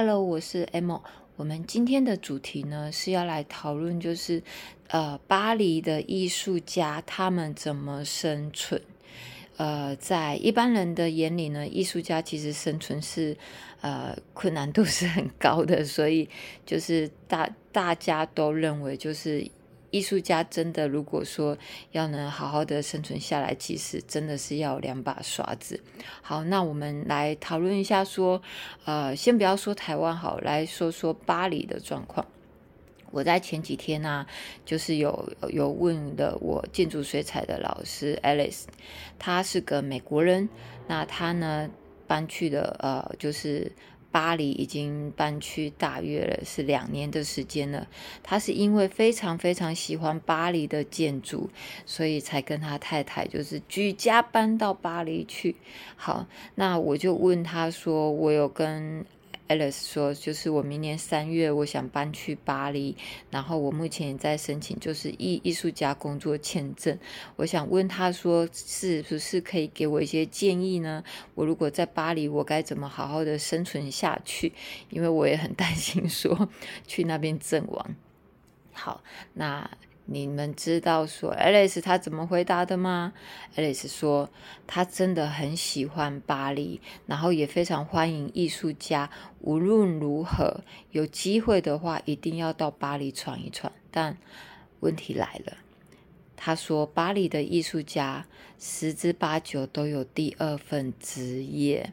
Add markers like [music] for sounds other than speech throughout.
Hello，我是 Emo。我们今天的主题呢是要来讨论，就是呃，巴黎的艺术家他们怎么生存。呃，在一般人的眼里呢，艺术家其实生存是呃困难度是很高的，所以就是大大家都认为就是。艺术家真的，如果说要能好好的生存下来，其实真的是要两把刷子。好，那我们来讨论一下，说，呃，先不要说台湾好，来说说巴黎的状况。我在前几天呢，就是有有问的我建筑水彩的老师 Alice，他是个美国人，那他呢搬去了呃，就是。巴黎已经搬去大约了是两年的时间了。他是因为非常非常喜欢巴黎的建筑，所以才跟他太太就是举家搬到巴黎去。好，那我就问他说：“我有跟。” Alice 说：“就是我明年三月，我想搬去巴黎，然后我目前也在申请，就是艺艺术家工作签证。我想问他说，是不是可以给我一些建议呢？我如果在巴黎，我该怎么好好的生存下去？因为我也很担心说 [laughs] 去那边阵亡。好，那。”你们知道说 Alice 他怎么回答的吗？Alice 说他真的很喜欢巴黎，然后也非常欢迎艺术家。无论如何，有机会的话一定要到巴黎闯一闯。但问题来了，他说巴黎的艺术家十之八九都有第二份职业。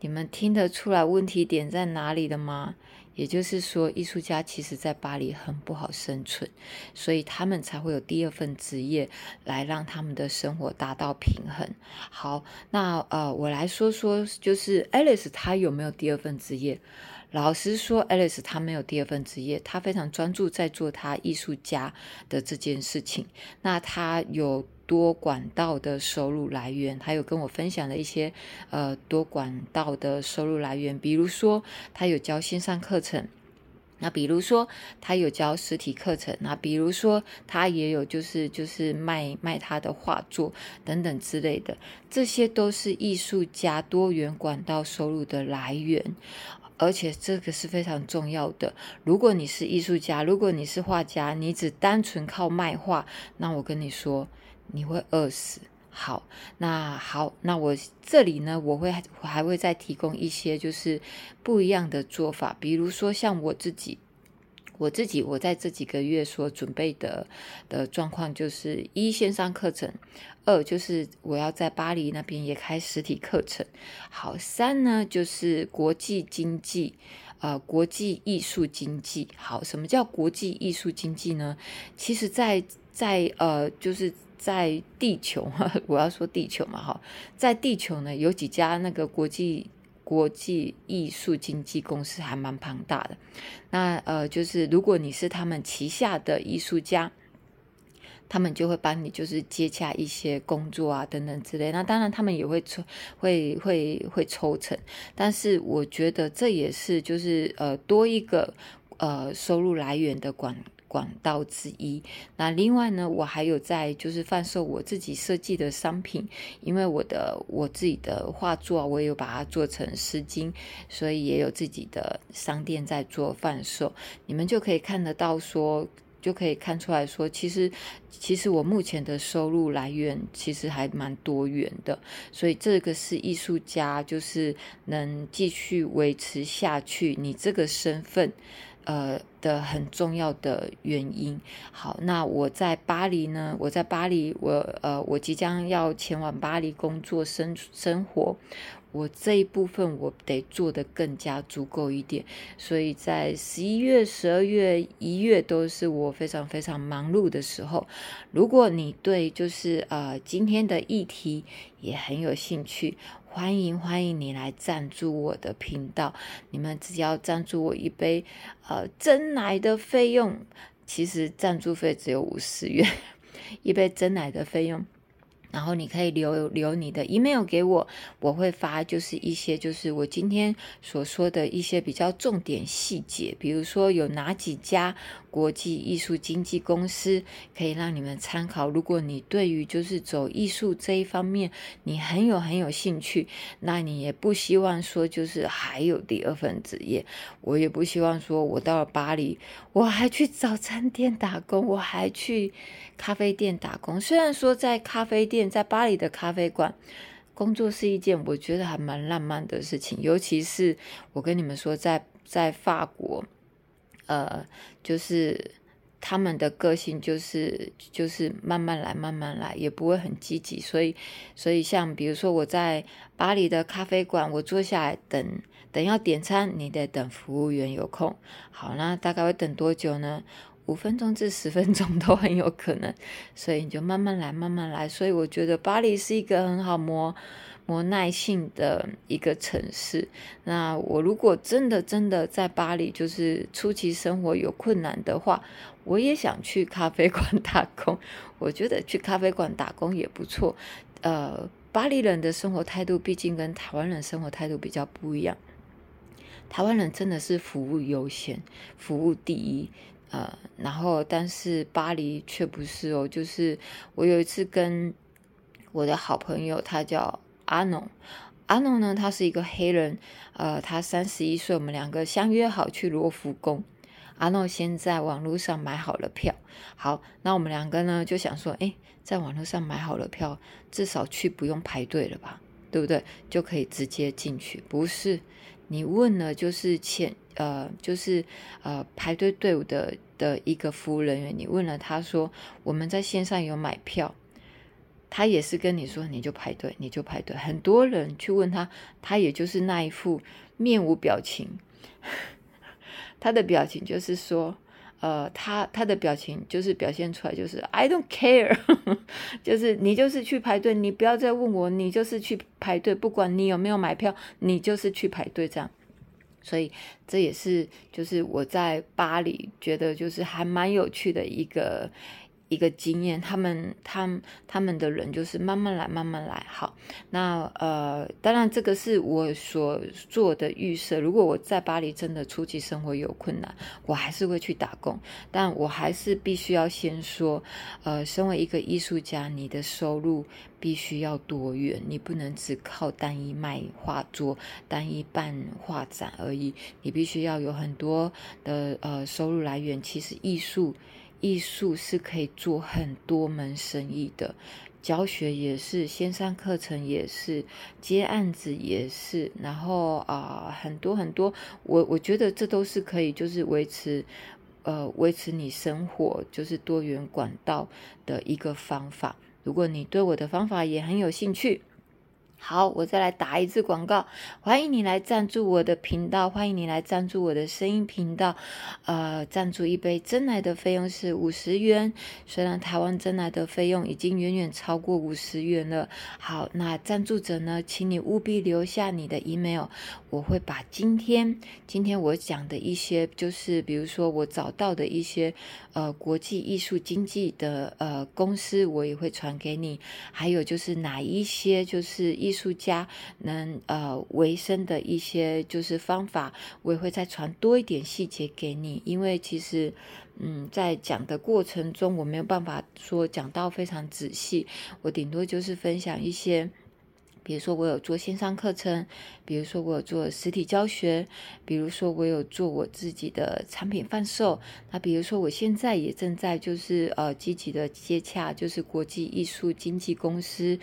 你们听得出来问题点在哪里的吗？也就是说，艺术家其实在巴黎很不好生存，所以他们才会有第二份职业来让他们的生活达到平衡。好，那呃，我来说说，就是 Alice 她有没有第二份职业？老实说，Alice 她没有第二份职业，她非常专注在做她艺术家的这件事情。那她有。多管道的收入来源，他有跟我分享了一些呃多管道的收入来源，比如说他有教线上课程，那比如说他有教实体课程，那比如说他也有就是就是卖卖他的画作等等之类的，这些都是艺术家多元管道收入的来源，而且这个是非常重要的。如果你是艺术家，如果你是画家，你只单纯靠卖画，那我跟你说。你会饿死。好，那好，那我这里呢，我会还会再提供一些就是不一样的做法，比如说像我自己，我自己我在这几个月所准备的的状况，就是一线上课程，二就是我要在巴黎那边也开实体课程。好，三呢就是国际经济，呃，国际艺术经济。好，什么叫国际艺术经济呢？其实，在在呃，就是。在地球，[laughs] 我要说地球嘛，哈，在地球呢，有几家那个国际国际艺术经纪公司还蛮庞大的。那呃，就是如果你是他们旗下的艺术家，他们就会帮你就是接洽一些工作啊等等之类。那当然他们也会抽，会会会抽成。但是我觉得这也是就是呃多一个呃收入来源的管。管道之一。那另外呢，我还有在就是贩售我自己设计的商品，因为我的我自己的画作，我有把它做成丝巾，所以也有自己的商店在做贩售。你们就可以看得到，说就可以看出来说，其实其实我目前的收入来源其实还蛮多元的。所以这个是艺术家，就是能继续维持下去，你这个身份。呃的很重要的原因。好，那我在巴黎呢？我在巴黎，我呃，我即将要前往巴黎工作生生活。我这一部分我得做的更加足够一点，所以在十一月、十二月、一月都是我非常非常忙碌的时候。如果你对就是呃今天的议题也很有兴趣。欢迎欢迎你来赞助我的频道，你们只要赞助我一杯呃真奶的费用，其实赞助费只有五十元，一杯真奶的费用。然后你可以留留你的 email 给我，我会发就是一些就是我今天所说的一些比较重点细节，比如说有哪几家。国际艺术经纪公司，可以让你们参考。如果你对于就是走艺术这一方面，你很有很有兴趣，那你也不希望说就是还有第二份职业，我也不希望说我到了巴黎，我还去早餐店打工，我还去咖啡店打工。虽然说在咖啡店，在巴黎的咖啡馆。工作是一件我觉得还蛮浪漫的事情，尤其是我跟你们说，在在法国，呃，就是他们的个性就是就是慢慢来，慢慢来，也不会很积极。所以，所以像比如说我在巴黎的咖啡馆，我坐下来等等要点餐，你得等服务员有空。好，那大概会等多久呢？五分钟至十分钟都很有可能，所以你就慢慢来，慢慢来。所以我觉得巴黎是一个很好磨磨耐性的一个城市。那我如果真的真的在巴黎，就是初期生活有困难的话，我也想去咖啡馆打工。我觉得去咖啡馆打工也不错。呃，巴黎人的生活态度毕竟跟台湾人生活态度比较不一样。台湾人真的是服务优先，服务第一。呃，然后但是巴黎却不是哦，就是我有一次跟我的好朋友，他叫阿农，阿农呢，他是一个黑人，呃，他三十一岁，我们两个相约好去罗浮宫，阿诺先在网络上买好了票，好，那我们两个呢就想说，哎，在网络上买好了票，至少去不用排队了吧，对不对？就可以直接进去，不是？你问了就是前呃就是呃排队队伍的的一个服务人员，你问了他说我们在线上有买票，他也是跟你说你就排队你就排队，很多人去问他，他也就是那一副面无表情，[laughs] 他的表情就是说呃他他的表情就是表现出来就是 I don't care，[laughs] 就是你就是去排队，你不要再问我，你就是去排队，不管你有没有买票，你就是去排队这样。所以这也是就是我在巴黎觉得就是还蛮有趣的一个。一个经验，他们、他、们他们的人就是慢慢来，慢慢来。好，那呃，当然这个是我所做的预设。如果我在巴黎真的初期生活有困难，我还是会去打工。但我还是必须要先说，呃，身为一个艺术家，你的收入必须要多元，你不能只靠单一卖画作、单一办画展而已。你必须要有很多的呃收入来源。其实艺术。艺术是可以做很多门生意的，教学也是，线上课程也是，接案子也是，然后啊，很多很多，我我觉得这都是可以，就是维持，呃，维持你生活就是多元管道的一个方法。如果你对我的方法也很有兴趣。好，我再来打一次广告，欢迎你来赞助我的频道，欢迎你来赞助我的声音频道。呃，赞助一杯真奶的费用是五十元，虽然台湾真奶的费用已经远远超过五十元了。好，那赞助者呢，请你务必留下你的 email，我会把今天今天我讲的一些，就是比如说我找到的一些呃国际艺术经济的呃公司，我也会传给你。还有就是哪一些就是艺术家能呃维生的一些就是方法，我也会再传多一点细节给你，因为其实嗯在讲的过程中，我没有办法说讲到非常仔细，我顶多就是分享一些。比如说我有做线上课程，比如说我有做实体教学，比如说我有做我自己的产品贩售。那比如说我现在也正在就是呃积极的接洽，就是国际艺术经纪公司，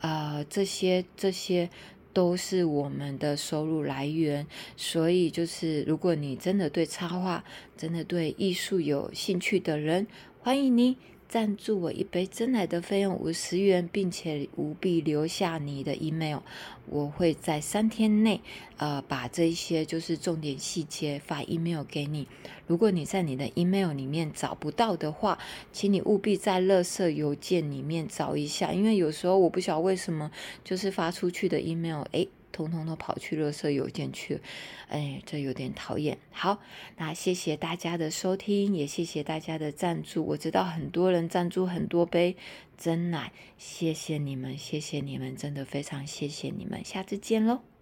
呃这些这些都是我们的收入来源。所以就是如果你真的对插画、真的对艺术有兴趣的人，欢迎你。赞助我一杯真奶的费用五十元，并且务必留下你的 email，我会在三天内，呃，把这一些就是重点细节发 email 给你。如果你在你的 email 里面找不到的话，请你务必在垃圾邮件里面找一下，因为有时候我不晓得为什么，就是发出去的 email，哎。通通都跑去垃圾邮件去了，哎，这有点讨厌。好，那谢谢大家的收听，也谢谢大家的赞助。我知道很多人赞助很多杯真奶，谢谢你们，谢谢你们，真的非常谢谢你们。下次见喽。